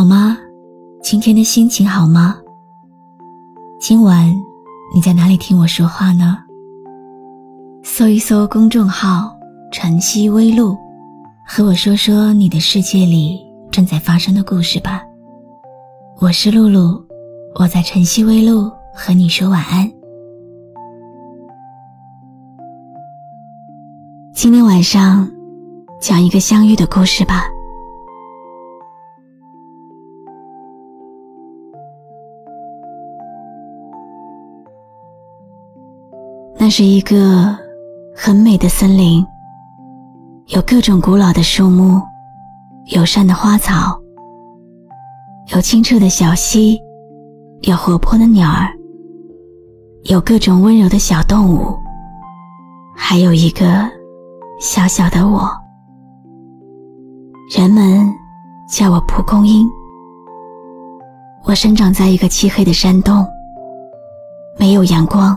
好吗？今天的心情好吗？今晚你在哪里听我说话呢？搜一搜公众号“晨曦微露”，和我说说你的世界里正在发生的故事吧。我是露露，我在晨曦微露和你说晚安。今天晚上讲一个相遇的故事吧。这是一个很美的森林，有各种古老的树木，友善的花草，有清澈的小溪，有活泼的鸟儿，有各种温柔的小动物，还有一个小小的我。人们叫我蒲公英。我生长在一个漆黑的山洞，没有阳光。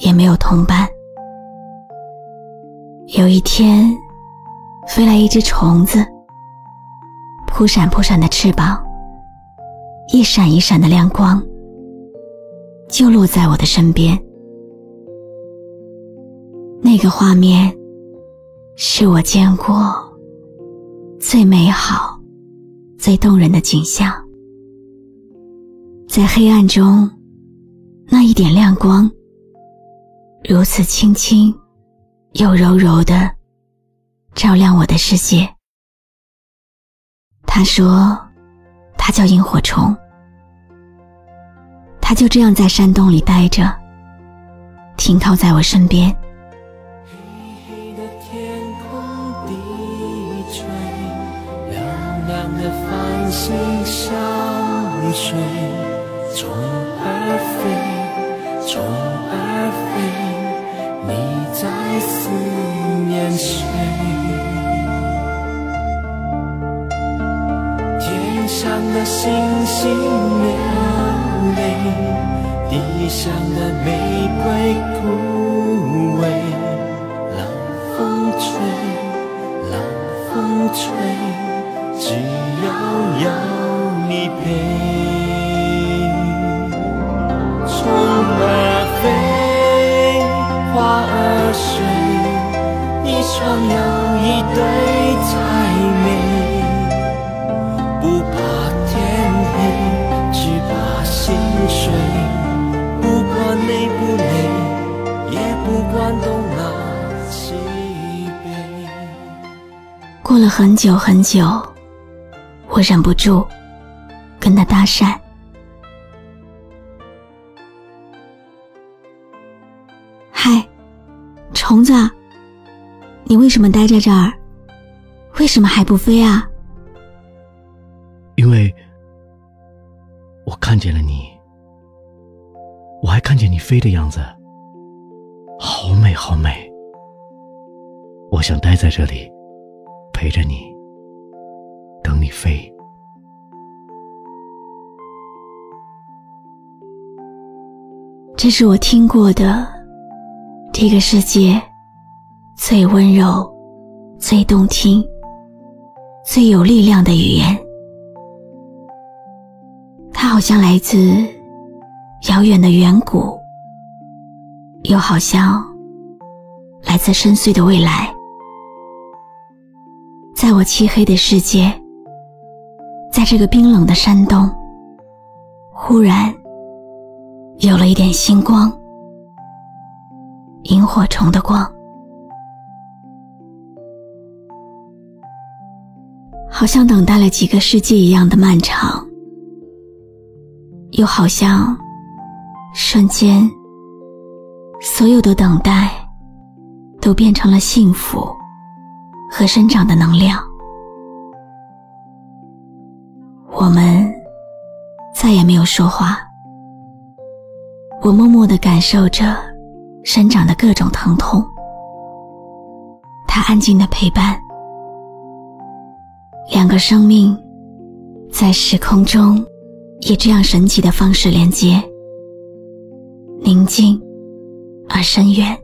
也没有同伴。有一天，飞来一只虫子，扑闪扑闪的翅膀，一闪一闪的亮光，就落在我的身边。那个画面，是我见过最美好、最动人的景象。在黑暗中，那一点亮光。如此轻轻，又柔柔的，照亮我的世界。他说：“他叫萤火虫。”他就这样在山洞里待着，停靠在我身边。黑黑的天空低垂，亮亮的繁星相随，虫儿飞，虫儿飞。在思念谁？天上的星星流泪，地上的玫瑰枯萎。冷风吹，冷风吹，只要有你陪。双有一对才美，不怕天黑，只怕心碎。不管累不累，也不管东南西北。过了很久很久，我忍不住跟他搭讪。嗨，虫子。你为什么待在这儿？为什么还不飞啊？因为我看见了你，我还看见你飞的样子，好美好美。我想待在这里，陪着你，等你飞。这是我听过的这个世界。最温柔、最动听、最有力量的语言，它好像来自遥远的远古，又好像来自深邃的未来。在我漆黑的世界，在这个冰冷的山洞，忽然有了一点星光，萤火虫的光。好像等待了几个世纪一样的漫长，又好像瞬间，所有的等待都变成了幸福和生长的能量。我们再也没有说话。我默默的感受着生长的各种疼痛，他安静的陪伴，两个生命在时空中以这样神奇的方式连接，宁静而深远。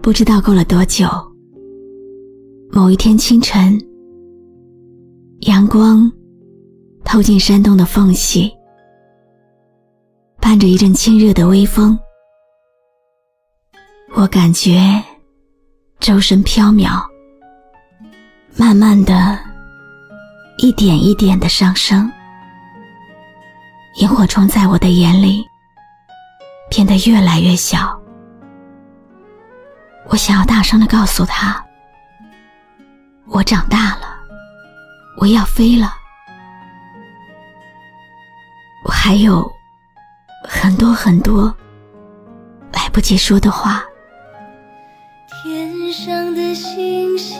不知道过了多久，某一天清晨。阳光透进山洞的缝隙，伴着一阵清热的微风，我感觉周身飘渺，慢慢的，一点一点的上升。萤火虫在我的眼里变得越来越小，我想要大声的告诉他，我长大了。我要飞了，我还有很多很多来不及说的话。天上的星星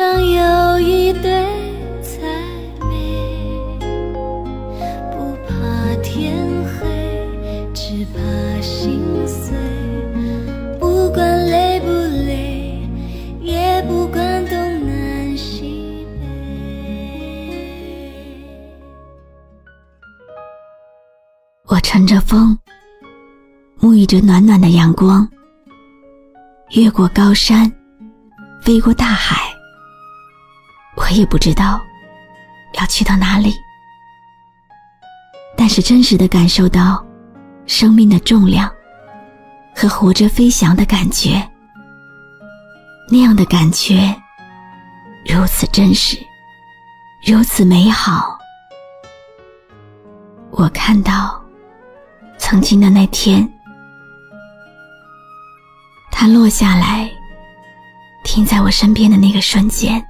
想有一对才美，不怕天黑，只怕心碎，不管累不累，也不管东南西北。我乘着风，沐浴着暖暖的阳光，越过高山，飞过大海。我也不知道要去到哪里，但是真实的感受到生命的重量和活着飞翔的感觉，那样的感觉如此真实，如此美好。我看到。曾经的那天，它落下来，停在我身边的那个瞬间，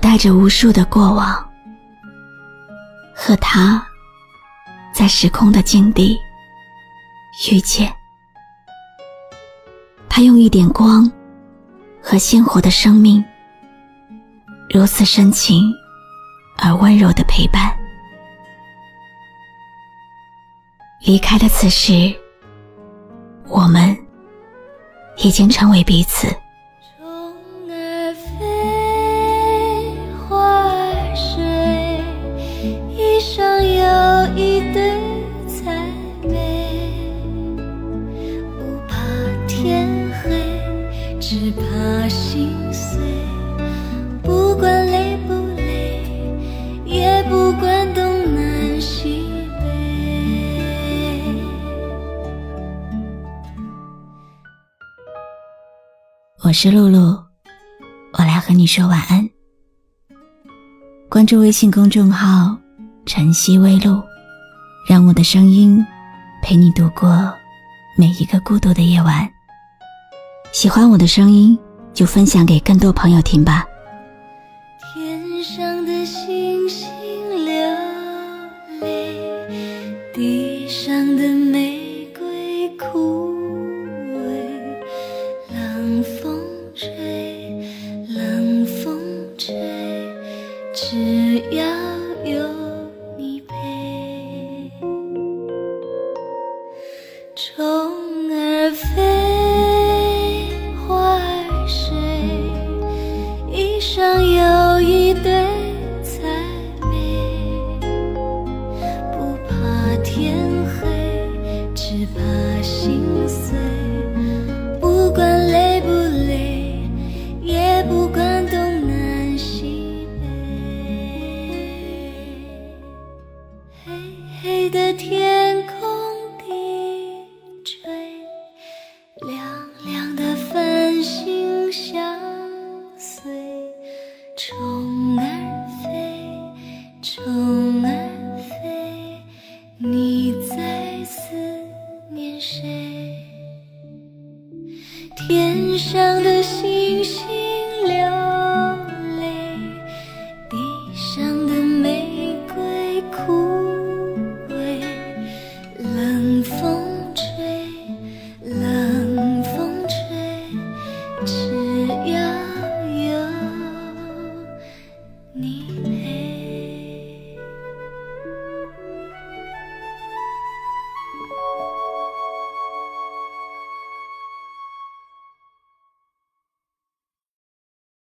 带着无数的过往，和他，在时空的境地遇见。他用一点光和鲜活的生命，如此深情而温柔的陪伴。离开的此时，我们已经成为彼此。天黑，只怕心碎。不管累不累，也不管东南西北。我是露露，我来和你说晚安。关注微信公众号“晨曦微露”，让我的声音陪你度过每一个孤独的夜晚。喜欢我的声音，就分享给更多朋友听吧。南飞，你在思念谁？天上的。